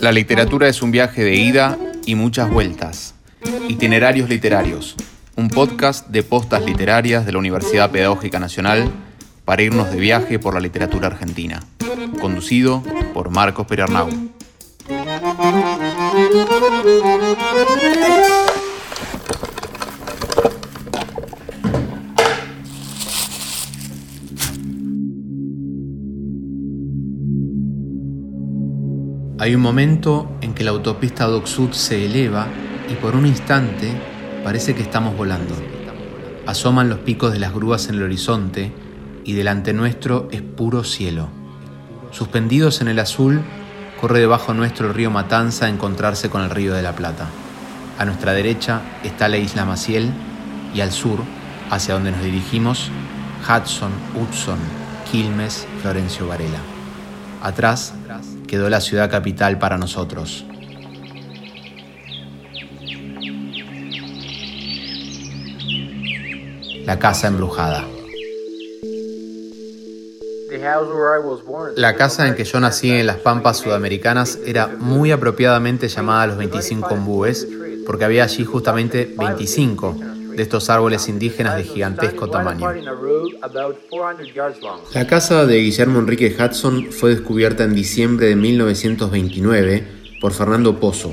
La literatura es un viaje de ida y muchas vueltas. Itinerarios literarios, un podcast de postas literarias de la Universidad Pedagógica Nacional para irnos de viaje por la literatura argentina, conducido por Marcos Perarnau. Hay un momento en que la autopista Doc se eleva y por un instante parece que estamos volando. Asoman los picos de las grúas en el horizonte y delante nuestro es puro cielo. Suspendidos en el azul, corre debajo nuestro el río Matanza a encontrarse con el río de la Plata. A nuestra derecha está la isla Maciel y al sur, hacia donde nos dirigimos, Hudson, Hudson, Quilmes, Florencio Varela. Atrás quedó la ciudad capital para nosotros. La casa embrujada. La casa en que yo nací en las pampas sudamericanas era muy apropiadamente llamada Los 25 Ombúes, porque había allí justamente 25 de estos árboles indígenas de gigantesco tamaño. La casa de Guillermo Enrique Hudson fue descubierta en diciembre de 1929 por Fernando Pozo,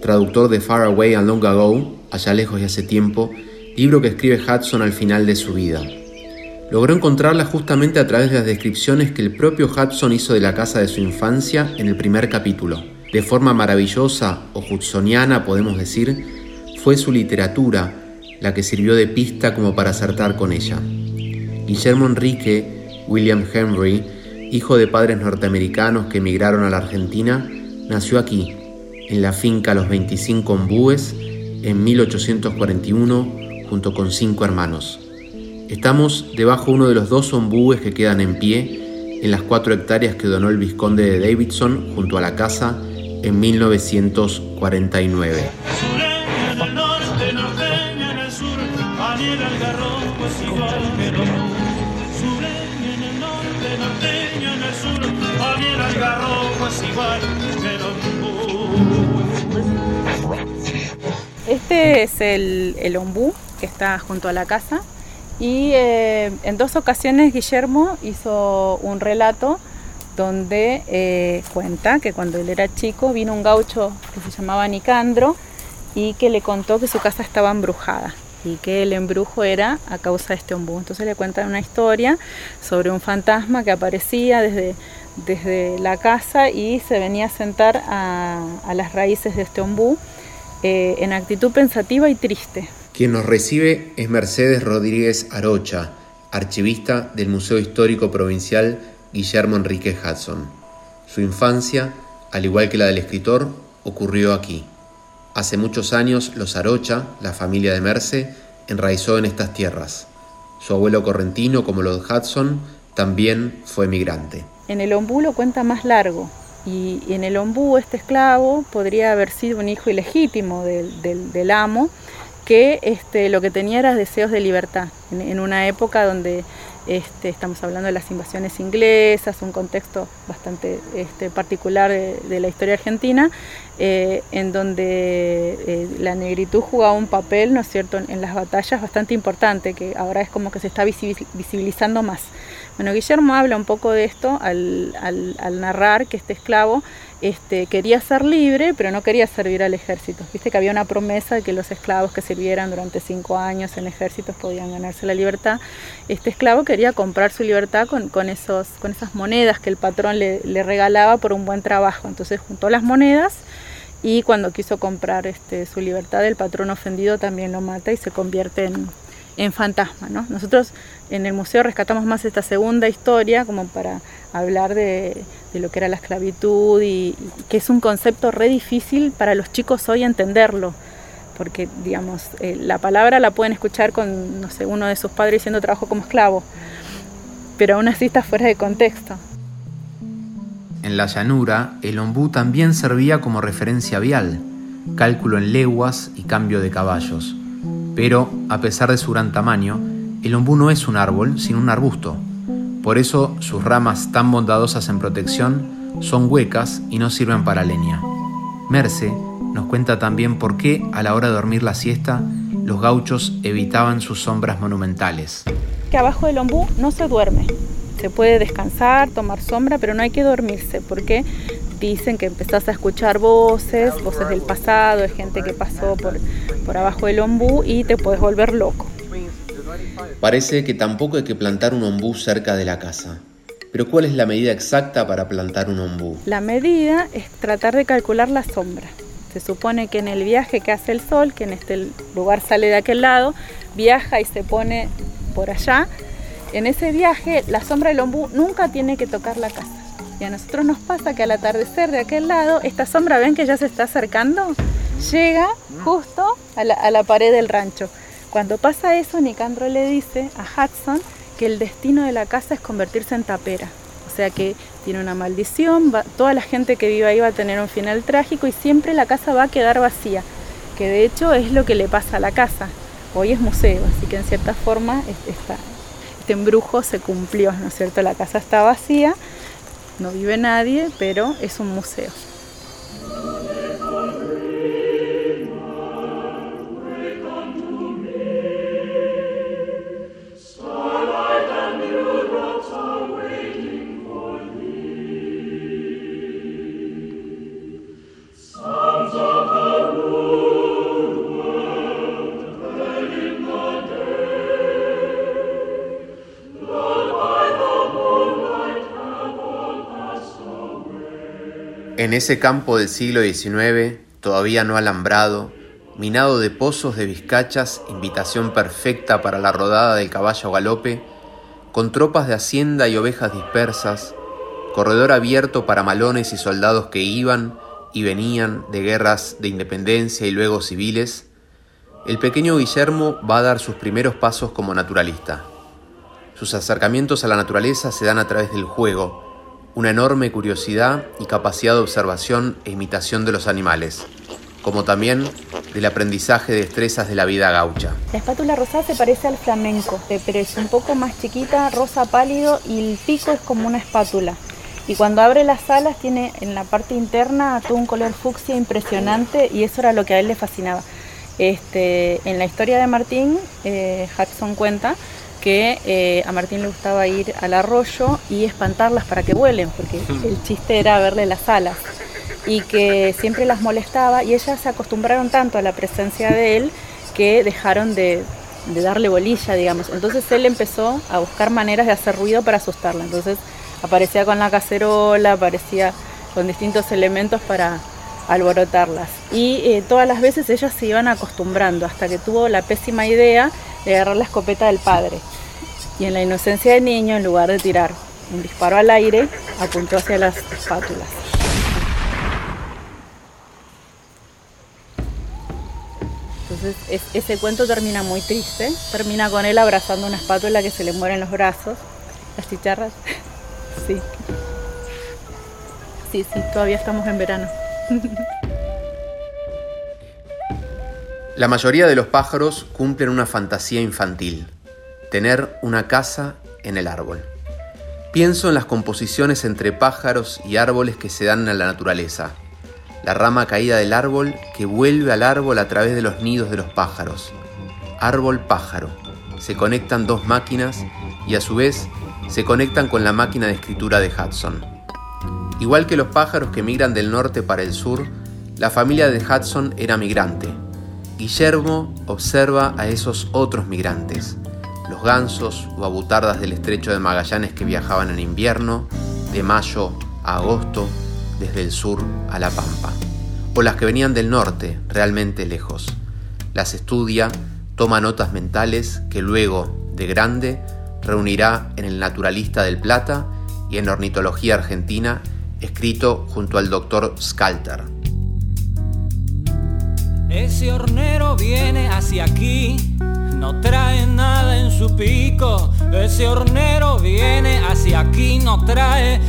traductor de Far Away and Long Ago, allá lejos y hace tiempo, libro que escribe Hudson al final de su vida. Logró encontrarla justamente a través de las descripciones que el propio Hudson hizo de la casa de su infancia en el primer capítulo. De forma maravillosa o hudsoniana, podemos decir, fue su literatura la que sirvió de pista como para acertar con ella. Guillermo Enrique William Henry, hijo de padres norteamericanos que emigraron a la Argentina, nació aquí, en la finca Los 25 Ombúes, en 1841, junto con cinco hermanos. Estamos debajo uno de los dos ombúes que quedan en pie en las cuatro hectáreas que donó el vizconde de Davidson junto a la casa en 1949. Este es el, el ombú que está junto a la casa y eh, en dos ocasiones Guillermo hizo un relato donde eh, cuenta que cuando él era chico vino un gaucho que se llamaba Nicandro y que le contó que su casa estaba embrujada y que el embrujo era a causa de este ombú. Entonces le cuentan una historia sobre un fantasma que aparecía desde, desde la casa y se venía a sentar a, las raíces de este ombú eh, en actitud pensativa y triste. Quien nos recibe es Mercedes Rodríguez Arocha, archivista del Museo Histórico Provincial Guillermo Enrique Hudson. Su infancia, al igual que la del escritor, ocurrió aquí. Hace muchos años los Arocha, la familia de Merce, enraizó en estas tierras. Su abuelo correntino, como los Hudson, también fue migrante. En el ombú lo cuenta más largo, y, en el ombú este esclavo podría haber sido un hijo ilegítimo del, del amo, que este, lo que tenía era deseos de libertad, en, una época donde este, estamos hablando de las invasiones inglesas, un contexto bastante este, particular de, la historia argentina, eh, en donde eh, la negritud jugaba un papel, ¿no es cierto?, en, las batallas bastante importante, que ahora es como que se está visibilizando más. Bueno, Guillermo habla un poco de esto al, al narrar que este esclavo este, quería ser libre, pero no quería servir al ejército. Viste que había una promesa de que los esclavos que sirvieran durante cinco años en ejércitos podían ganarse la libertad. Este esclavo quería comprar su libertad con, esos, con esas monedas que el patrón le, regalaba por un buen trabajo. Entonces juntó las monedas y cuando quiso comprar este, su libertad, el patrón ofendido también lo mata y se convierte en, en fantasma. ¿no? Nosotros en el museo rescatamos más esta segunda historia como para hablar de, lo que era la esclavitud y, que es un concepto re difícil para los chicos hoy entenderlo. Porque, digamos, eh, la palabra la pueden escuchar con, no sé, uno de sus padres diciendo trabajo como esclavo, pero aún así está fuera de contexto. En la llanura, el ombú también servía como referencia vial, cálculo en leguas y cambio de caballos pero, a pesar de su gran tamaño, el ombú no es un árbol, sino un arbusto. Por eso sus ramas tan bondadosas en protección son huecas y no sirven para leña. Merce nos cuenta también por qué a la hora de dormir la siesta los gauchos evitaban sus sombras monumentales. Que abajo del ombú no se duerme. Se puede descansar, tomar sombra, pero no hay que dormirse porque dicen que empezás a escuchar voces, voces del pasado, de gente que pasó por, por abajo del ombú y te puedes volver loco. Parece que tampoco hay que plantar un ombú cerca de la casa. Pero ¿cuál es la medida exacta para plantar un ombú? La medida es tratar de calcular la sombra. Se supone que en el viaje que hace el sol, que en este lugar sale de aquel lado, viaja y se pone por allá. En ese viaje la sombra del ombú nunca tiene que tocar la casa. Y a nosotros nos pasa que al atardecer de aquel lado, esta sombra, ven que ya se está acercando, llega justo a la, pared del rancho. Cuando pasa eso, Nicandro le dice a Hudson que el destino de la casa es convertirse en tapera. O sea que tiene una maldición, toda la gente que vive ahí va a tener un final trágico y siempre la casa va a quedar vacía, que de hecho es lo que le pasa a la casa. Hoy es museo, así que en cierta forma este embrujo se cumplió, ¿no es cierto? La casa está vacía, no vive nadie, pero es un museo. En ese campo del siglo XIX, todavía no alambrado, minado de pozos de vizcachas, invitación perfecta para la rodada del caballo galope, con tropas de hacienda y ovejas dispersas, corredor abierto para malones y soldados que iban y venían de guerras de independencia y luego civiles, el pequeño Guillermo va a dar sus primeros pasos como naturalista. Sus acercamientos a la naturaleza se dan a través del juego, una enorme curiosidad y capacidad de observación e imitación de los animales, como también del aprendizaje de destrezas de la vida gaucha. La espátula rosada se parece al flamenco, eh, pero es un poco más chiquita, rosa pálido y el pico es como una espátula. Y cuando abre las alas tiene en la parte interna todo un color fucsia impresionante y eso era lo que a él le fascinaba. Este, en la historia de Martín, eh, Hudson cuenta que eh, a Martín le gustaba ir al arroyo y espantarlas para que vuelen, porque el chiste era verle las alas y que siempre las molestaba y ellas se acostumbraron tanto a la presencia de él que dejaron de, darle bolilla, digamos. Entonces él empezó a buscar maneras de hacer ruido para asustarla. Entonces aparecía con la cacerola, aparecía con distintos elementos para alborotarlas. Y eh, todas las veces ellas se iban acostumbrando hasta que tuvo la pésima idea de agarrar la escopeta del padre. Y en la inocencia del niño, en lugar de tirar un disparo al aire, apuntó hacia las espátulas. Entonces ese cuento termina muy triste, termina con él abrazando una espátula que se le muere en los brazos, las chicharras, sí. Sí, sí, todavía estamos en verano. La mayoría de los pájaros cumplen una fantasía infantil, tener una casa en el árbol. Pienso en las composiciones entre pájaros y árboles que se dan en la naturaleza. La rama caída del árbol que vuelve al árbol a través de los nidos de los pájaros. Árbol pájaro. Se conectan dos máquinas y a su vez se conectan con la máquina de escritura de Hudson. Igual que los pájaros que migran del norte para el sur, la familia de Hudson era migrante, Guillermo observa a esos otros migrantes, los gansos o abutardas del estrecho de Magallanes que viajaban en invierno, de mayo a agosto, desde el sur a la Pampa, o las que venían del norte, realmente lejos. Las estudia, toma notas mentales que luego, de grande, reunirá en El Naturalista del Plata y en Ornitología Argentina, escrito junto al doctor Skalter. Ese hornero viene hacia aquí, no trae nada en su pico. Ese hornero viene hacia aquí, no trae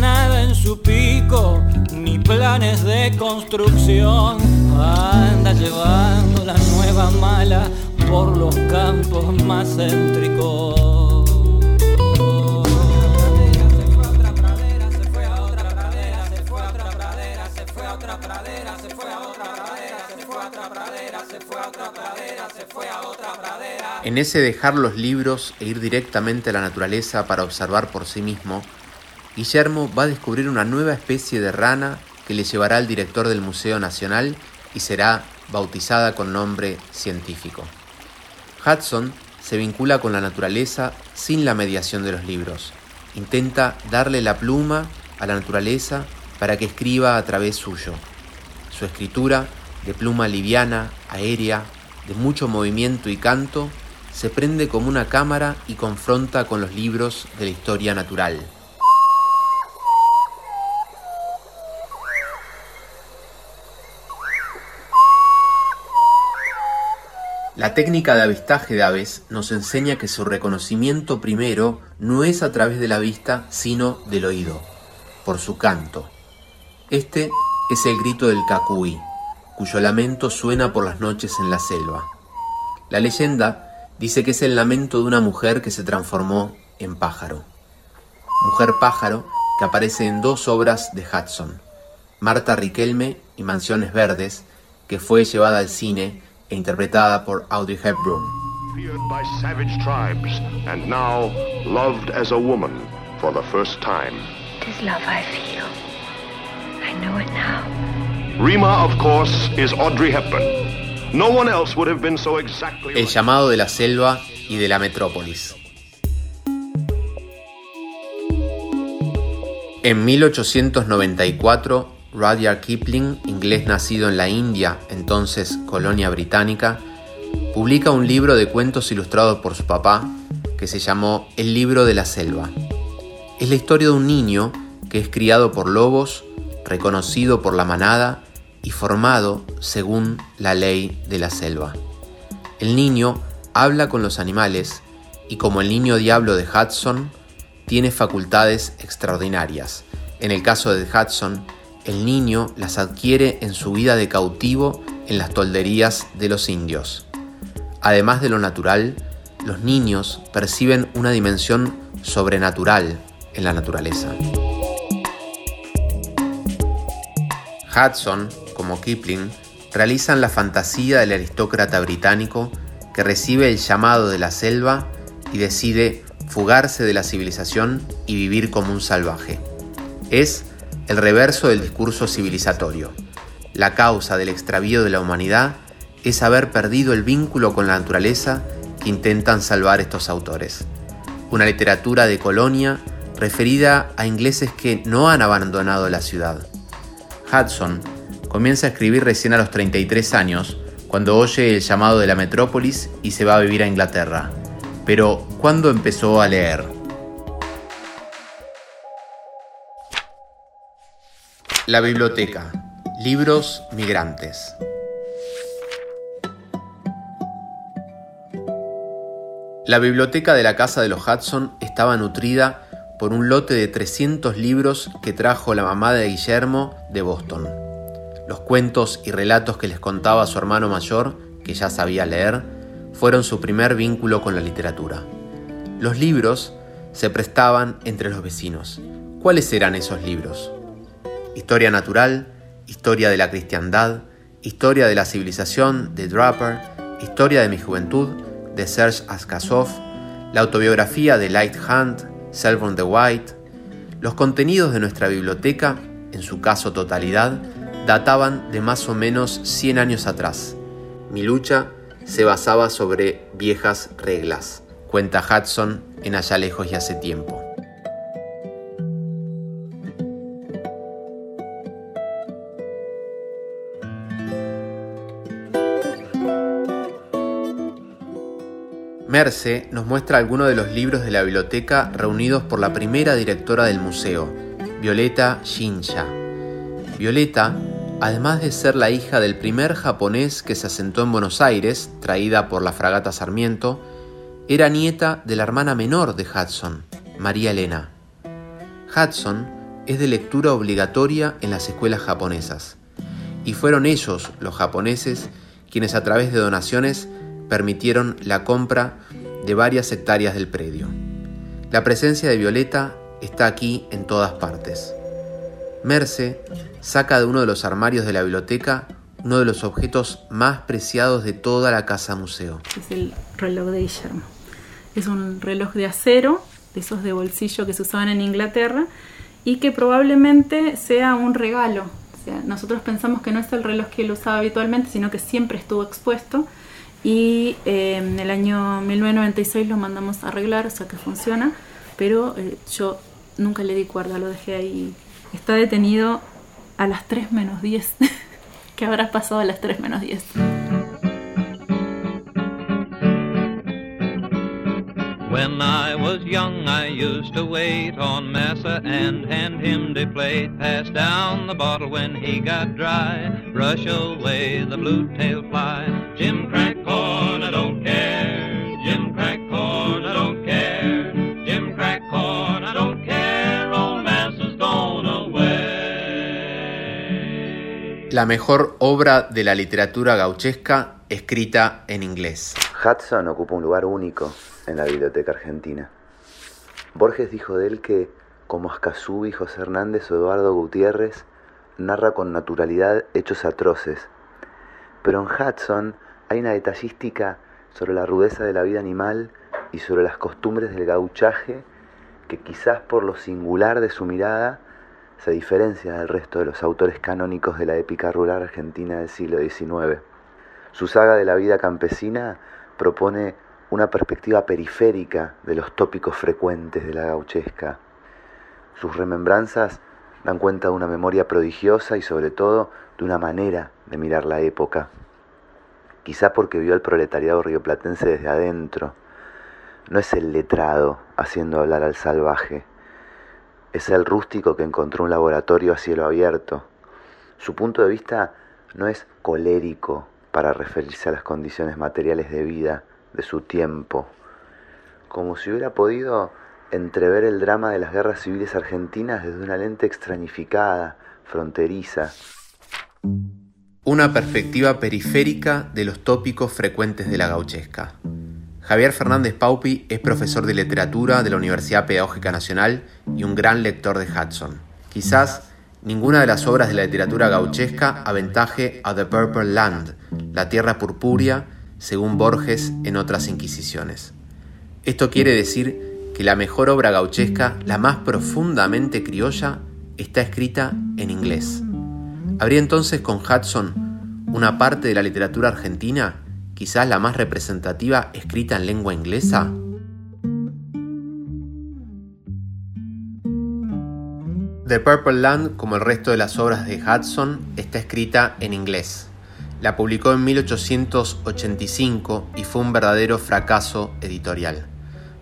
nada en su pico, ni planes de construcción. Anda llevando la nueva mala por los campos más céntricos. En ese dejar los libros e ir directamente a la naturaleza para observar por sí mismo, Guillermo va a descubrir una nueva especie de rana que le llevará al director del Museo Nacional y será bautizada con nombre científico. Hudson se vincula con la naturaleza sin la mediación de los libros. Intenta darle la pluma a la naturaleza para que escriba a través suyo. Su escritura, de pluma liviana, aérea, de mucho movimiento y canto, se prende como una cámara y confronta con los libros de la historia natural. La técnica de avistaje de aves nos enseña que su reconocimiento primero no es a través de la vista, sino del oído, por su canto. Este es el grito del cacuí, cuyo lamento suena por las noches en la selva. La leyenda dice que es el lamento de una mujer que se transformó en pájaro. Mujer pájaro que aparece en dos obras de Hudson, Marta Riquelme y Mansiones Verdes, que fue llevada al cine e interpretada por Audrey Hepburn. Feared by savage tribes and now loved as a woman for the first time. Tis love I feel. I know it now. Rima, of course, is Audrey Hepburn. No one else would have been so exactly El llamado de la selva y de la metrópolis. En 1894, Rudyard Kipling, inglés nacido en la India, entonces colonia británica, publica un libro de cuentos ilustrados por su papá que se llamó El libro de la selva. Es la historia de un niño que es criado por lobos, reconocido por la manada y formado según la ley de la selva. El niño habla con los animales y como el niño diablo de Hudson, tiene facultades extraordinarias. En el caso de Hudson, el niño las adquiere en su vida de cautivo en las tolderías de los indios. Además de lo natural, los niños perciben una dimensión sobrenatural en la naturaleza. Hudson, Kipling, realizan la fantasía del aristócrata británico que recibe el llamado de la selva y decide fugarse de la civilización y vivir como un salvaje. Es el reverso del discurso civilizatorio. La causa del extravío de la humanidad es haber perdido el vínculo con la naturaleza que intentan salvar estos autores. Una literatura de colonia referida a ingleses que no han abandonado la ciudad. Hudson comienza a escribir recién a los 33 años, cuando oye el llamado de la metrópolis y se va a vivir a Inglaterra. Pero, ¿cuándo empezó a leer? La biblioteca. Libros migrantes. La biblioteca de la casa de los Hudson estaba nutrida por un lote de 300 libros que trajo la mamá de Guillermo de Boston. Los cuentos y relatos que les contaba su hermano mayor, que ya sabía leer, fueron su primer vínculo con la literatura. Los libros se prestaban entre los vecinos. ¿Cuáles eran esos libros? Historia natural, historia de la cristiandad, historia de la civilización de Draper, historia de mi juventud de Serge Askasov, la autobiografía de Light Hunt, Selborne the White. Los contenidos de nuestra biblioteca, en su caso totalidad, databan de más o menos 100 años atrás. Mi lucha se basaba sobre viejas reglas, cuenta Hudson en Allá lejos y hace tiempo. Merce nos muestra algunos de los libros de la biblioteca reunidos por la primera directora del museo, Violeta Shinsha. Violeta, además de ser la hija del primer japonés que se asentó en Buenos Aires, traída por la fragata Sarmiento, era nieta de la hermana menor de Hudson, María Elena. Hudson es de lectura obligatoria en las escuelas japonesas, y fueron ellos, los japoneses, quienes a través de donaciones permitieron la compra de varias hectáreas del predio. La presencia de Violeta está aquí en todas partes. Merce saca de uno de los armarios de la biblioteca uno de los objetos más preciados de toda la casa museo. Es el reloj de Guillermo. Es un reloj de acero, de esos de bolsillo que se usaban en Inglaterra, y que probablemente sea un regalo. nosotros pensamos que no es el reloj que él usaba habitualmente, sino que siempre estuvo expuesto. Y eh, en el año 1996 lo mandamos a arreglar, o sea que funciona, pero eh, yo nunca le di cuerda, lo dejé ahí. Está detenido a las 3 menos 10. ¿Qué habrá pasado a las 3 menos 10? When I was young, I used to wait on Massa and hand him the plate. Pass down the bottle when he got dry. Brush away the blue tail fly. Jim crack corn, I don't care. La mejor obra de la literatura gauchesca escrita en inglés. Hudson ocupa un lugar único en la Biblioteca Argentina. Borges dijo de él que, como Ascasubi, José Hernández o Eduardo Gutiérrez, narra con naturalidad hechos atroces. Pero en Hudson hay una detallística sobre la rudeza de la vida animal y sobre las costumbres del gauchaje que quizás por lo singular de su mirada se diferencia del resto de los autores canónicos de la épica rural argentina del siglo XIX. Su saga de la vida campesina propone una perspectiva periférica de los tópicos frecuentes de la gauchesca. Sus remembranzas dan cuenta de una memoria prodigiosa y sobre todo de una manera de mirar la época. Quizá porque vio al proletariado rioplatense desde adentro. No es el letrado haciendo hablar al salvaje. Es el rústico que encontró un laboratorio a cielo abierto. Su punto de vista no es colérico para referirse a las condiciones materiales de vida, de su tiempo, como si hubiera podido entrever el drama de las guerras civiles argentinas desde una lente extrañificada, fronteriza. Una perspectiva periférica de los tópicos frecuentes de la gauchesca. Javier Fernández Paupi es profesor de literatura de la Universidad Pedagógica Nacional y un gran lector de Hudson. Quizás ninguna de las obras de la literatura gauchesca aventaje a The Purple Land, la tierra purpúrea, según Borges en otras Inquisiciones. Esto quiere decir que la mejor obra gauchesca, la más profundamente criolla, está escrita en inglés. ¿Habría entonces con Hudson una parte de la literatura argentina, quizás la más representativa, escrita en lengua inglesa? The Purple Land, como el resto de las obras de Hudson, está escrita en inglés. La publicó en 1885 y fue un verdadero fracaso editorial.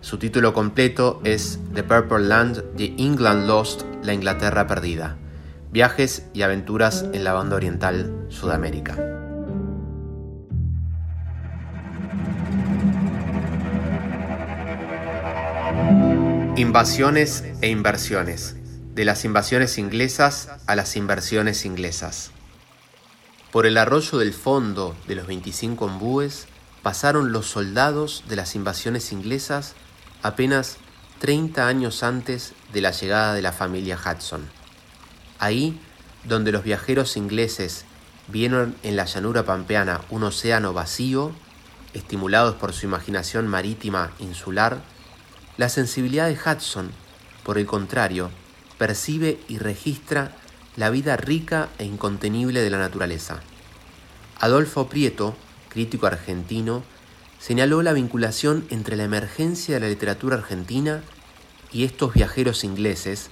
Su título completo es The Purple Land, The England Lost, La Inglaterra Perdida. Viajes y aventuras en la banda oriental Sudamérica. Invasiones e inversiones. De las invasiones inglesas a las inversiones inglesas. Por el arroyo del fondo de los 25 ombúes pasaron los soldados de las invasiones inglesas apenas 30 años antes de la llegada de la familia Hudson. Ahí, donde los viajeros ingleses vieron en la llanura pampeana un océano vacío, estimulados por su imaginación marítima insular, la sensibilidad de Hudson, por el contrario, percibe y registra la vida rica e incontenible de la naturaleza. Adolfo Prieto, crítico argentino, señaló la vinculación entre la emergencia de la literatura argentina y estos viajeros ingleses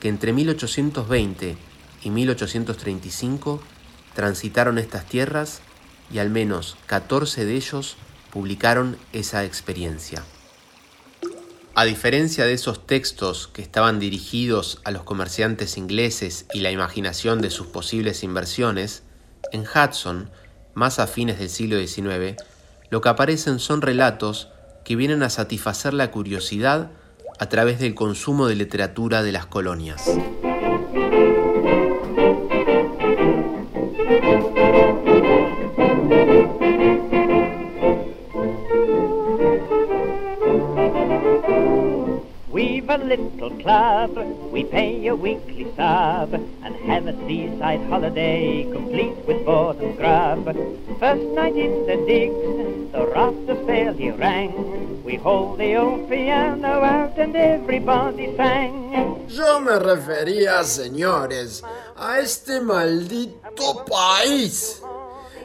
que entre 1820 y 1835 transitaron estas tierras y al menos 14 de ellos publicaron esa experiencia. A diferencia de esos textos que estaban dirigidos a los comerciantes ingleses y la imaginación de sus posibles inversiones, en Hudson, más a fines del siglo XIX, lo que aparecen son relatos que vienen a satisfacer la curiosidad a través del consumo de literatura de las colonias. Little club, we pay a weekly sub and have a seaside holiday, complete with board and grab. First night in the digs, the rafters fairly rang. We hold the old piano out and everybody sang. Yo me refería, señores, a este maldito país.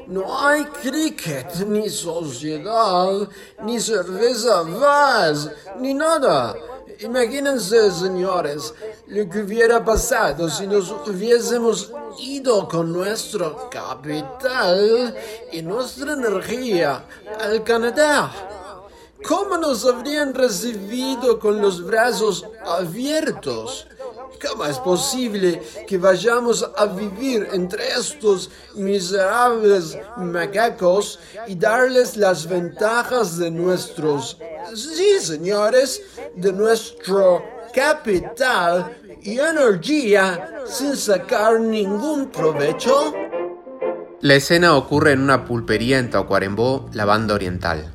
No hay cricket, ni sociedad, ni cerveza Vaz, ni nada. Imagínense, señores, lo que hubiera pasado si nos hubiésemos ido con nuestro capital y nuestra energía al Canadá. ¿Cómo nos habrían recibido con los brazos abiertos? ¿Cómo es posible que vayamos a vivir entre estos miserables macacos y darles las ventajas de nuestros, sí señores, de nuestro capital y energía sin sacar ningún provecho? La escena ocurre en una pulpería en Tacuarembó, la banda oriental.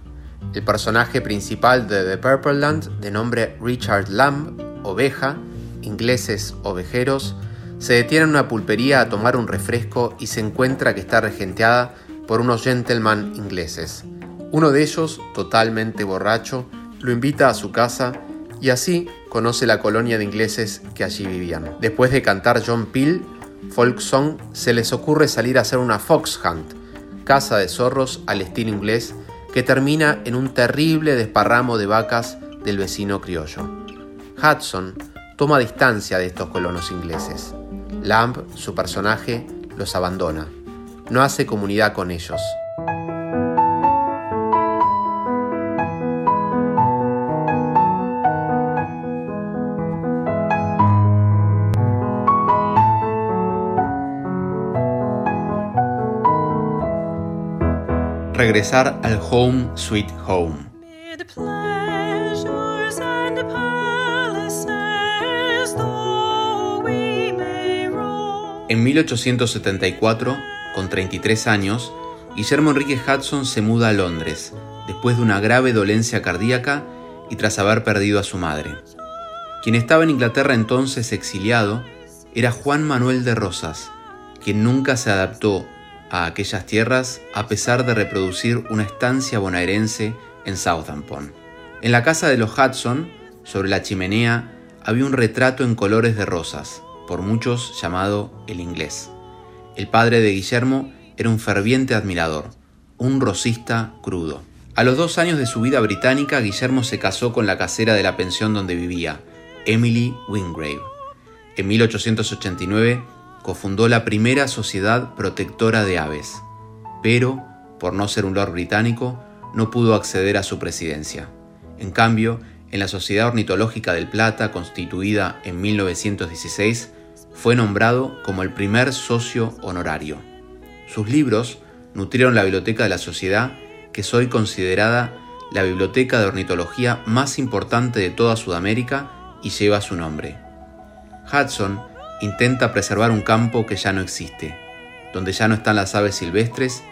El personaje principal de The Purple Land, de nombre Richard Lamb, oveja, ingleses ovejeros, se detiene en una pulpería a tomar un refresco y se encuentra que está regenteada por unos gentlemen ingleses. Uno de ellos, totalmente borracho, lo invita a su casa y así conoce la colonia de ingleses que allí vivían. Después de cantar John Peel, folk song, se les ocurre salir a hacer una fox hunt, caza de zorros al estilo inglés, que termina en un terrible desparramo de vacas del vecino criollo. Hudson toma distancia de estos colonos ingleses. Lamb, su personaje, los abandona. No hace comunidad con ellos. Regresar al home sweet home. En 1874, con 33 años, Guillermo Enrique Hudson se muda a Londres, después de una grave dolencia cardíaca y tras haber perdido a su madre. Quien estaba en Inglaterra entonces exiliado era Juan Manuel de Rosas, quien nunca se adaptó a aquellas tierras a pesar de reproducir una estancia bonaerense en Southampton. En la casa de los Hudson, sobre la chimenea, había un retrato en colores de rosas, por muchos llamado el inglés. El padre de Guillermo era un ferviente admirador, un rosista crudo. A los dos años de su vida británica, Guillermo se casó con la casera de la pensión donde vivía, Emily Wingrave. En 1889 cofundó la primera sociedad protectora de aves, pero, por no ser un lord británico, no pudo acceder a su presidencia. En cambio, en la Sociedad Ornitológica del Plata, constituida en 1916, fue nombrado como el primer socio honorario. Sus libros nutrieron la biblioteca de la sociedad, que es hoy considerada la biblioteca de ornitología más importante de toda Sudamérica y lleva su nombre. Hudson intenta preservar un campo que ya no existe, donde ya no están las aves silvestres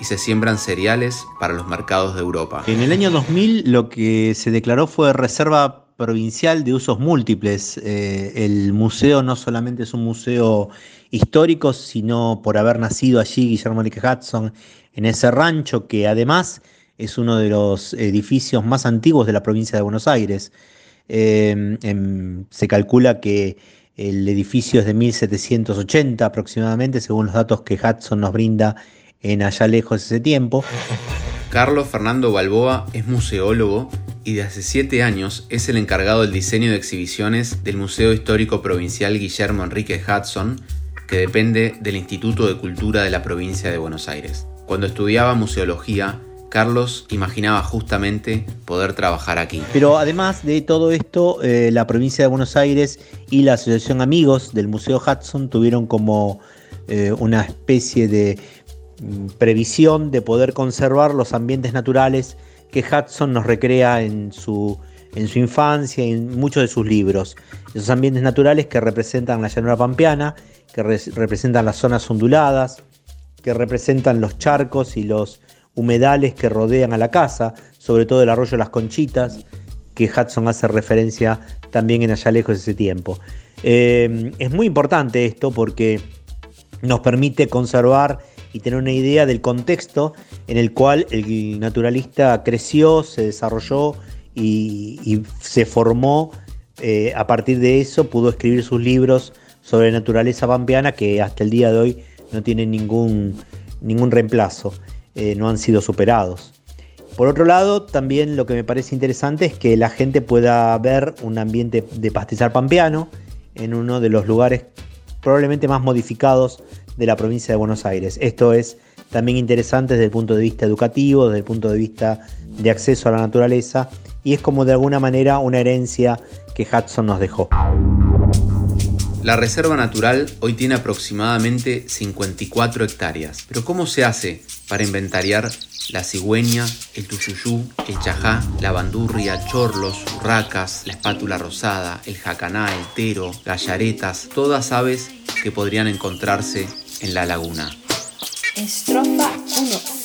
y se siembran cereales para los mercados de Europa. En el año 2000 lo que se declaró fue reserva provincial de usos múltiples. Eh, el museo no solamente es un museo histórico, sino por haber nacido allí Guillermo Enrique Hudson en ese rancho que además es uno de los edificios más antiguos de la provincia de Buenos Aires. Eh, se calcula que el edificio es de 1780 aproximadamente, según los datos que Hudson nos brinda en allá lejos ese tiempo. Carlos Fernando Balboa es museólogo y de hace siete años es el encargado del diseño de exhibiciones del Museo Histórico Provincial Guillermo Enrique Hudson, que depende del Instituto de Cultura de la provincia de Buenos Aires. Cuando estudiaba museología, Carlos imaginaba justamente poder trabajar aquí. Pero además de todo esto, eh, la provincia de Buenos Aires y la Asociación Amigos del Museo Hudson tuvieron como eh, una especie de mm, previsión de poder conservar los ambientes naturales que Hudson nos recrea en su, infancia y en muchos de sus libros. Esos ambientes naturales que representan la llanura pampeana, que representan las zonas onduladas, que representan los charcos y los humedales que rodean a la casa, sobre todo el arroyo Las Conchitas, que Hudson hace referencia también en allá lejos de ese tiempo. Eh, es muy importante esto porque nos permite conservar y tener una idea del contexto en el cual el naturalista creció, se desarrolló y, se formó. Eh, a partir de eso pudo escribir sus libros sobre naturaleza pampeana que hasta el día de hoy no tienen ningún, ningún reemplazo, eh, no han sido superados. Por otro lado, también lo que me parece interesante es que la gente pueda ver un ambiente de pastizal pampeano en uno de los lugares probablemente más modificados de la provincia de Buenos Aires. Esto es también interesante desde el punto de vista educativo, desde el punto de vista de acceso a la naturaleza y es como de alguna manera una herencia que Hudson nos dejó. La reserva natural hoy tiene aproximadamente 54 hectáreas, pero ¿cómo se hace para inventariar la cigüeña, el tuyuyú, el chajá, la bandurria, chorlos, urracas, la espátula rosada, el jacaná, el tero, gallaretas, todas aves que podrían encontrarse en la laguna. Estrofa 1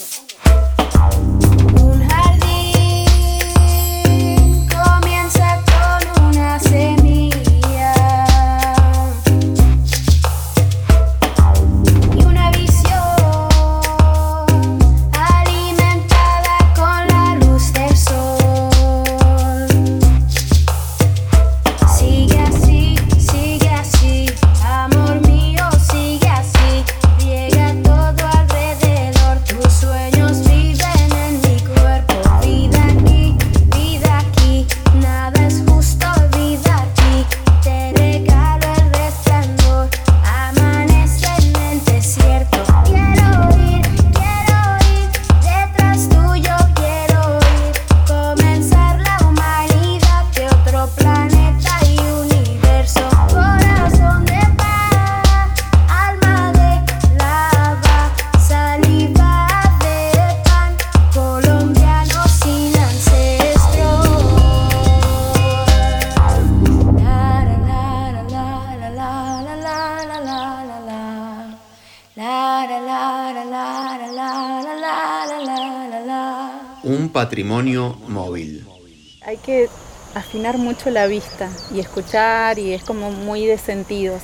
afinar mucho la vista y escuchar y es como muy de sentidos.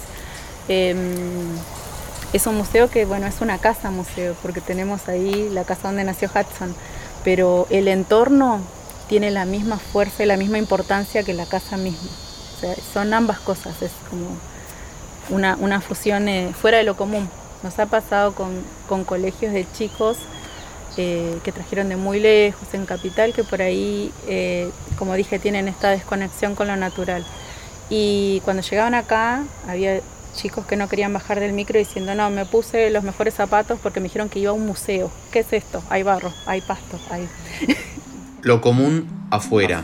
Em, es un museo que, bueno, es una casa museo porque tenemos ahí la casa donde nació Hudson, pero el entorno tiene la misma fuerza y la misma importancia que la casa misma. Son ambas cosas, es como una, fusión eh, fuera de lo común. Nos ha pasado con, con colegios de chicos eh, que trajeron de muy lejos, en Capital, que por ahí, eh, como dije, tienen esta desconexión con lo natural. Y cuando llegaban acá, había chicos que no querían bajar del micro diciendo, no, me puse los mejores zapatos porque me dijeron que iba a un museo. ¿Qué es esto? Hay barro, hay pasto, hay... Lo común afuera,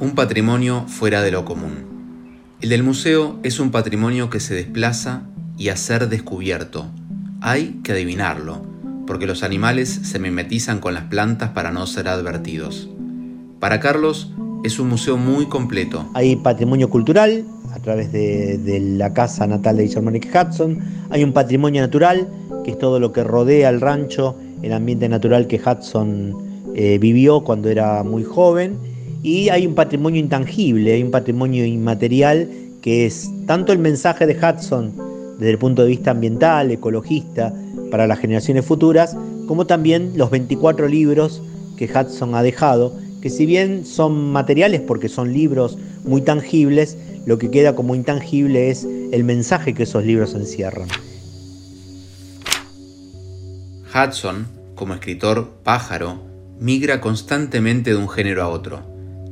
un patrimonio fuera de lo común. El del museo es un patrimonio que se desplaza y a ser descubierto. Hay que adivinarlo porque los animales se mimetizan con las plantas para no ser advertidos. Para Carlos es un museo muy completo. Hay patrimonio cultural a través de, la casa natal de Guillermo Hudson, hay un patrimonio natural, que es todo lo que rodea el rancho, el ambiente natural que Hudson eh, vivió cuando era muy joven, y hay un patrimonio intangible, hay un patrimonio inmaterial que es tanto el mensaje de Hudson desde el punto de vista ambiental, ecologista, para las generaciones futuras, como también los 24 libros que Hudson ha dejado, que si bien son materiales porque son libros muy tangibles, lo que queda como intangible es el mensaje que esos libros encierran. Hudson, como escritor pájaro, migra constantemente de un género a otro,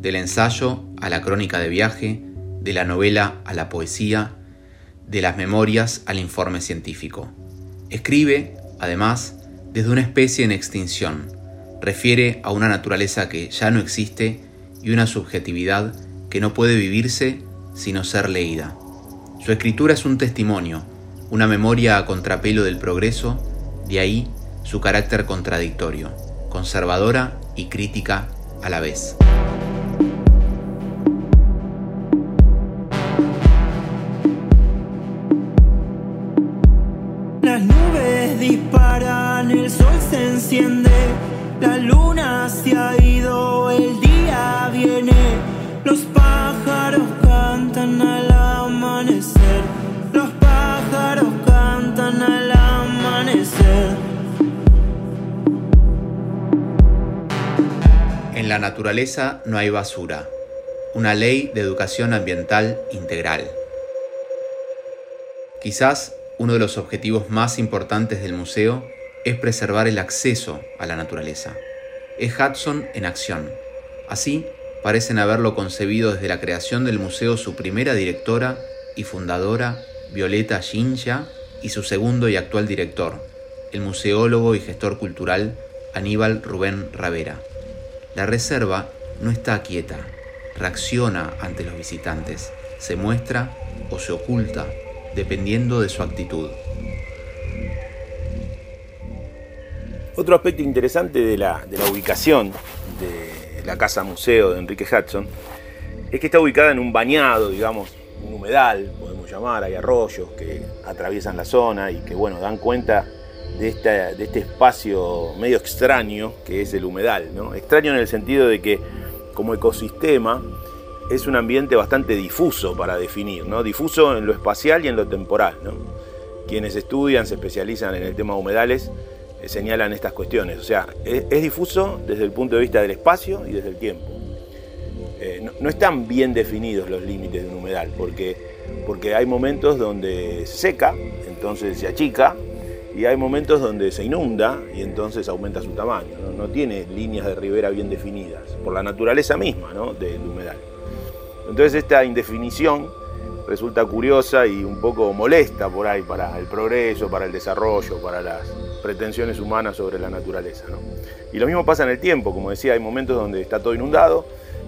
del ensayo a la crónica de viaje, de la novela a la poesía, de las memorias al informe científico. Escribe, además, desde una especie en extinción. Refiere a una naturaleza que ya no existe y una subjetividad que no puede vivirse sino ser leída. Su escritura es un testimonio, una memoria a contrapelo del progreso, de ahí su carácter contradictorio, conservadora y crítica a la vez. Naturaleza no hay basura. Una ley de educación ambiental integral. Quizás uno de los objetivos más importantes del museo es preservar el acceso a la naturaleza. Es Hudson en acción. Así, parecen haberlo concebido desde la creación del museo su primera directora y fundadora, Violeta Gincha, y su segundo y actual director, el museólogo y gestor cultural Aníbal Rubén Ravera. La reserva no está quieta, reacciona ante los visitantes, se muestra o se oculta dependiendo de su actitud. Otro aspecto interesante de la, ubicación de la casa museo de Enrique Hudson es que está ubicada en un bañado, digamos, un humedal, podemos llamar, hay arroyos que atraviesan la zona y que bueno, dan cuenta de, este espacio medio extraño que es el humedal. ¿no? Extraño en el sentido de que como ecosistema es un ambiente bastante difuso para definir, ¿no? difuso en lo espacial y en lo temporal. Quienes estudian, se especializan en el tema de humedales, eh, señalan estas cuestiones. O sea, es, difuso desde el punto de vista del espacio y desde el tiempo. Eh, no, están bien definidos los límites de un humedal, porque, porque hay momentos donde se seca, entonces se achica, y hay momentos donde se inunda y entonces aumenta su tamaño. No, tiene líneas de ribera bien definidas, por la naturaleza misma ¿no? del humedal. Entonces esta indefinición resulta curiosa y un poco molesta por ahí para el progreso, para el desarrollo, para las pretensiones humanas sobre la naturaleza. Y lo mismo pasa en el tiempo, como decía, hay momentos donde está todo inundado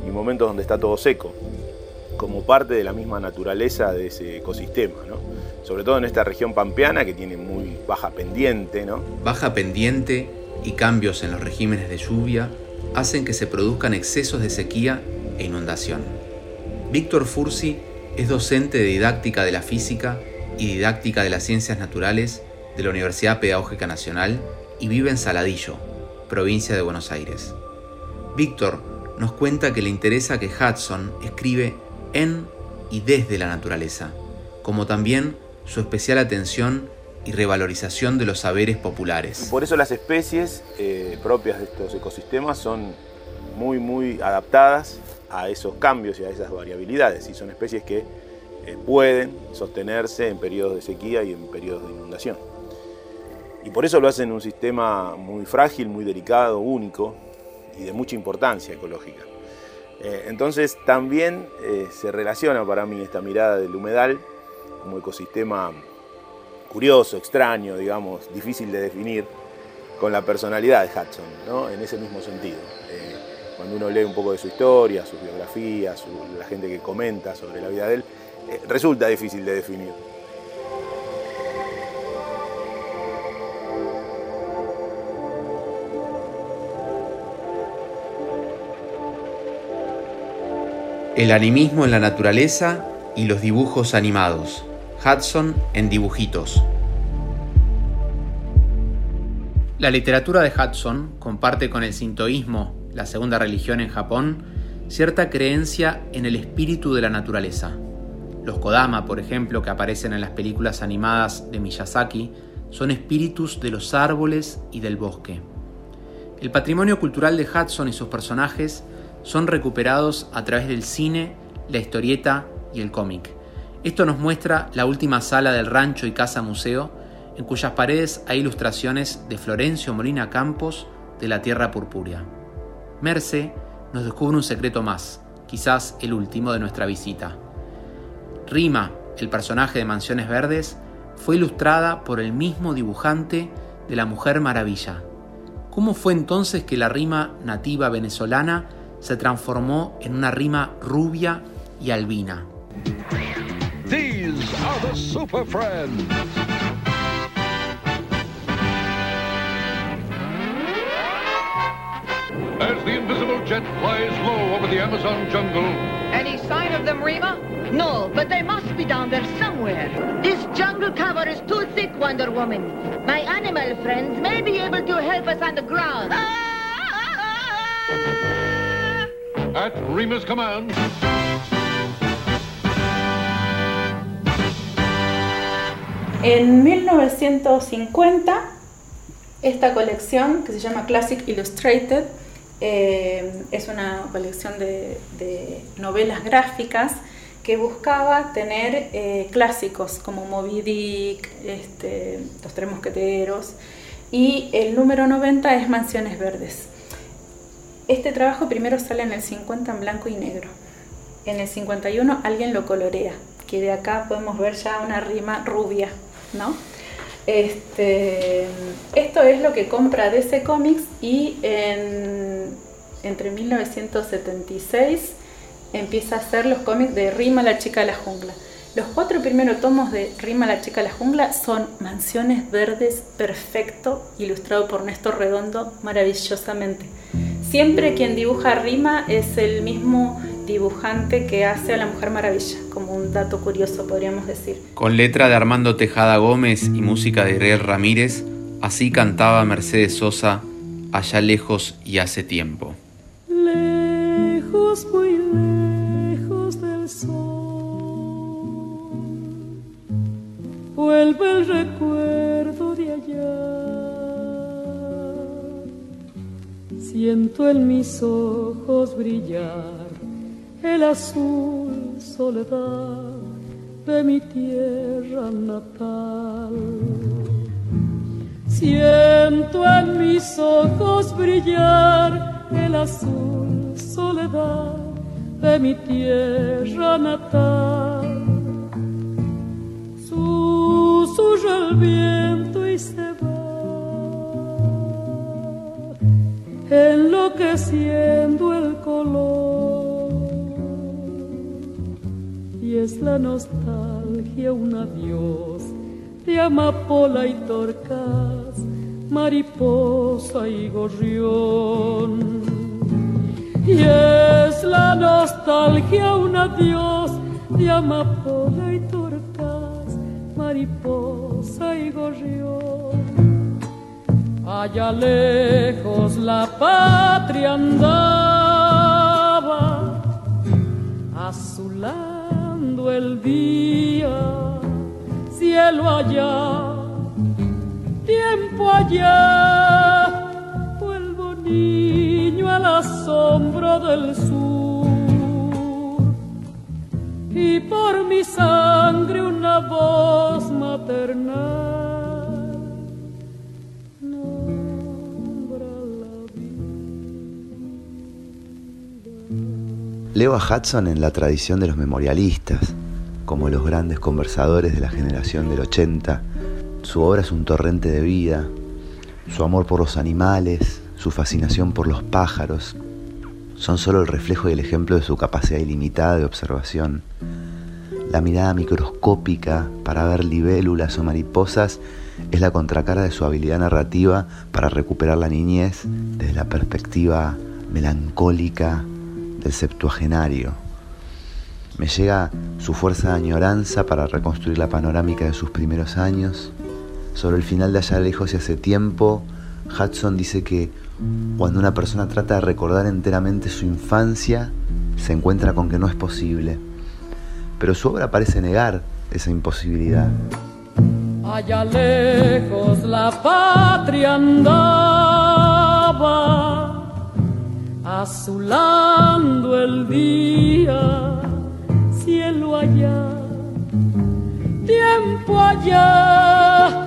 y momentos donde está todo seco, como parte de la misma naturaleza de ese ecosistema, sobre todo en esta región pampeana que tiene muy baja pendiente. ¿no? Baja pendiente y cambios en los regímenes de lluvia hacen que se produzcan excesos de sequía e inundación. Víctor Fursi es docente de didáctica de la física y didáctica de las ciencias naturales de la Universidad Pedagógica Nacional y vive en Saladillo, provincia de Buenos Aires. Víctor nos cuenta que le interesa que Hudson escribe en y desde la naturaleza, como también su especial atención y revalorización de los saberes populares. Por eso las especies eh, propias de estos ecosistemas son muy, muy adaptadas a esos cambios y a esas variabilidades. Y son especies que eh, pueden sostenerse en periodos de sequía y en periodos de inundación. Y por eso lo hacen un sistema muy frágil, muy delicado, único y de mucha importancia ecológica. Eh, entonces también eh, se relaciona para mí esta mirada del humedal como ecosistema curioso, extraño, digamos, difícil de definir, con la personalidad de Hudson, ¿no? en ese mismo sentido cuando uno lee un poco de su historia, sus biografías, la gente que comenta sobre la vida de él, eh, resulta difícil de definir. El animismo en la naturaleza y los dibujos animados. Hudson en dibujitos. La literatura de Hudson comparte con el sintoísmo la segunda religión en Japón, cierta creencia en el espíritu de la naturaleza. Los Kodama, por ejemplo, que aparecen en las películas animadas de Miyazaki, son espíritus de los árboles y del bosque. El patrimonio cultural de Hudson y sus personajes son recuperados a través del cine, la historieta y el cómic. Esto nos muestra la última sala del rancho y casa museo, en cuyas paredes hay ilustraciones de Florencio Molina Campos de la Tierra Purpúrea. Merce nos descubre un secreto más, quizás el último de nuestra visita. Rima, el personaje de Mansiones Verdes, fue ilustrada por el mismo dibujante de La Mujer Maravilla. ¿Cómo fue entonces que la rima nativa venezolana se transformó en una rima rubia y albina? These are the super friends. As the invisible jet flies low over the Amazon jungle. Any sign of them, Rima? No, but they must be down there somewhere. This jungle cover is too thick, Wonder Woman. My animal friends may be able to help us on the ground. At Rima's command. En 1950, esta colección, que se llama Classic Illustrated, eh, es una colección de, novelas gráficas que buscaba tener eh, clásicos como Moby Dick, este, Los Tres Mosqueteros, y el número 90 es Mansiones Verdes. Este trabajo primero sale en el 50 en blanco y negro. En el 51 alguien lo colorea, que de acá podemos ver ya una rima rubia, ¿no? Este, esto es lo que compra DC Comics y entre 1976 empieza a hacer los cómics de Rima la chica de la jungla. Los cuatro primeros tomos de Rima la chica de la jungla son Mansiones Verdes perfecto, ilustrado por Néstor Redondo maravillosamente. Siempre quien dibuja Rima es el mismo dibujante que hace a la Mujer Maravilla, como un dato curioso podríamos decir. Con letra de Armando Tejada Gómez y música de Ariel Ramírez, así cantaba Mercedes Sosa allá lejos y hace tiempo. Lejos, muy lejos del sol, vuelve el recuerdo de allá. Siento en mis ojos brillar el azul soledad de mi tierra natal. Siento en mis ojos brillar el azul soledad de mi tierra natal. Susurra el viento y se va, enloqueciendo el color y es la nostalgia un adiós de amapola y torcas, mariposa y gorrión. Y es la nostalgia un adiós de amapola y torcas, mariposa y gorrión. Allá lejos la patria andaba a su lado el día, cielo allá, tiempo allá, vuelvo niño al asombro del sur. Y por mi sangre una voz maternal Leo a Hudson en la tradición de los memorialistas, como los grandes conversadores de la generación del 80. Su obra es un torrente de vida, su amor por los animales, su fascinación por los pájaros, son solo el reflejo y el ejemplo de su capacidad ilimitada de observación. La mirada microscópica para ver libélulas o mariposas es la contracara de su habilidad narrativa para recuperar la niñez desde la perspectiva melancólica del septuagenario. Me llega su fuerza de añoranza para reconstruir la panorámica de sus primeros años. Sobre el final de Allá lejos y hace tiempo, Hudson dice que cuando una persona trata de recordar enteramente su infancia, se encuentra con que no es posible. Pero su obra parece negar esa imposibilidad. Allá lejos la patria andaba azulando el día, cielo allá, tiempo allá,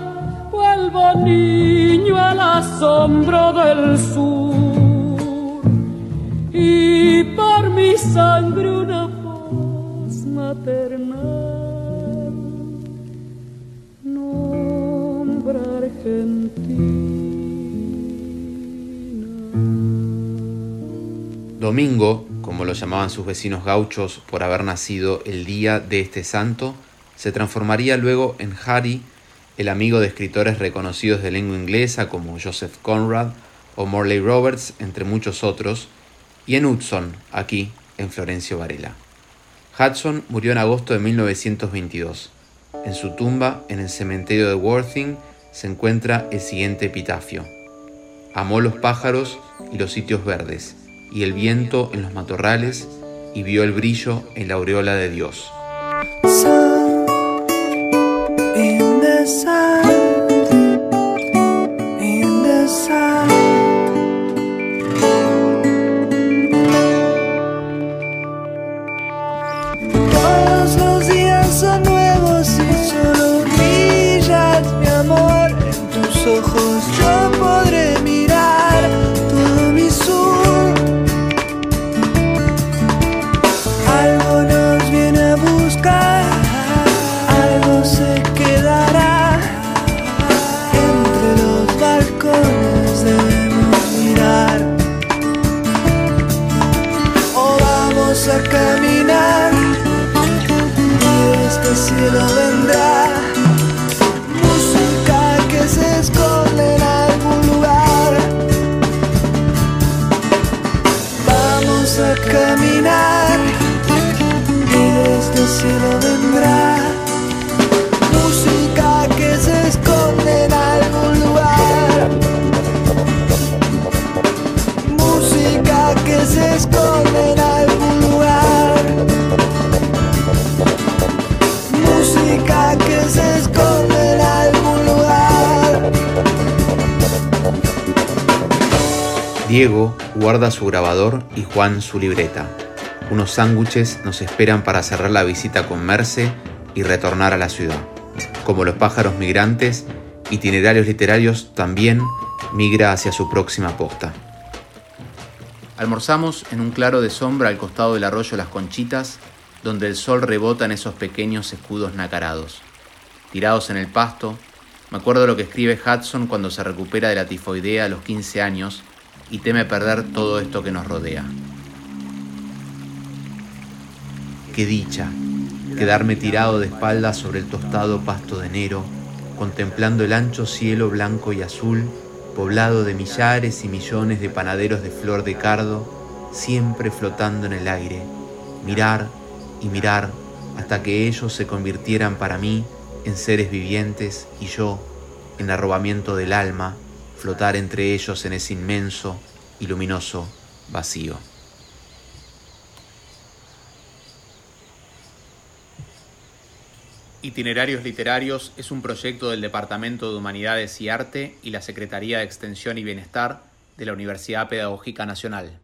vuelvo niño al asombro del sur y por mi sangre una voz maternal nombra Argentina. Domingo, como lo llamaban sus vecinos gauchos por haber nacido el día de este santo, se transformaría luego en Harry, el amigo de escritores reconocidos de lengua inglesa como Joseph Conrad o Morley Roberts, entre muchos otros, y en Hudson, aquí, en Florencio Varela. Hudson murió en agosto de 1922. En su tumba, en el cementerio de Worthing, se encuentra el siguiente epitafio. Amó los pájaros y los sitios verdes y el viento en los matorrales y vio el brillo en la aureola de Dios. Diego guarda su grabador y Juan su libreta. Unos sándwiches nos esperan para cerrar la visita con Merce y retornar a la ciudad. Como los pájaros migrantes, itinerarios literarios también migra hacia su próxima posta. Almorzamos en un claro de sombra al costado del arroyo Las Conchitas, donde el sol rebota en esos pequeños escudos nacarados. Tirados en el pasto, me acuerdo lo que escribe Hudson cuando se recupera de la tifoidea a los 15 años y teme perder todo esto que nos rodea. Qué dicha, quedarme tirado de espaldas sobre el tostado pasto de enero, contemplando el ancho cielo blanco y azul, poblado de millares y millones de panaderos de flor de cardo, siempre flotando en el aire, mirar y mirar hasta que ellos se convirtieran para mí en seres vivientes y yo, en arrobamiento del alma, flotar entre ellos en ese inmenso y luminoso vacío. Itinerarios Literarios es un proyecto del Departamento de Humanidades y Arte y la Secretaría de Extensión y Bienestar de la Universidad Pedagógica Nacional.